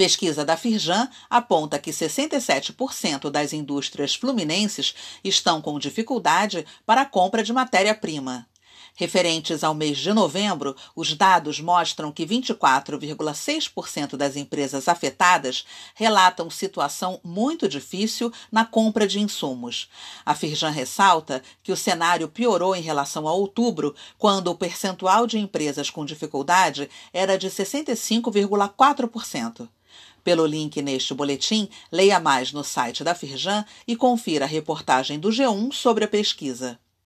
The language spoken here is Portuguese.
Pesquisa da Firjan aponta que 67% das indústrias fluminenses estão com dificuldade para a compra de matéria-prima. Referentes ao mês de novembro, os dados mostram que 24,6% das empresas afetadas relatam situação muito difícil na compra de insumos. A Firjan ressalta que o cenário piorou em relação a outubro, quando o percentual de empresas com dificuldade era de 65,4%. Pelo link neste boletim, leia mais no site da Firjan e confira a reportagem do G1 sobre a pesquisa.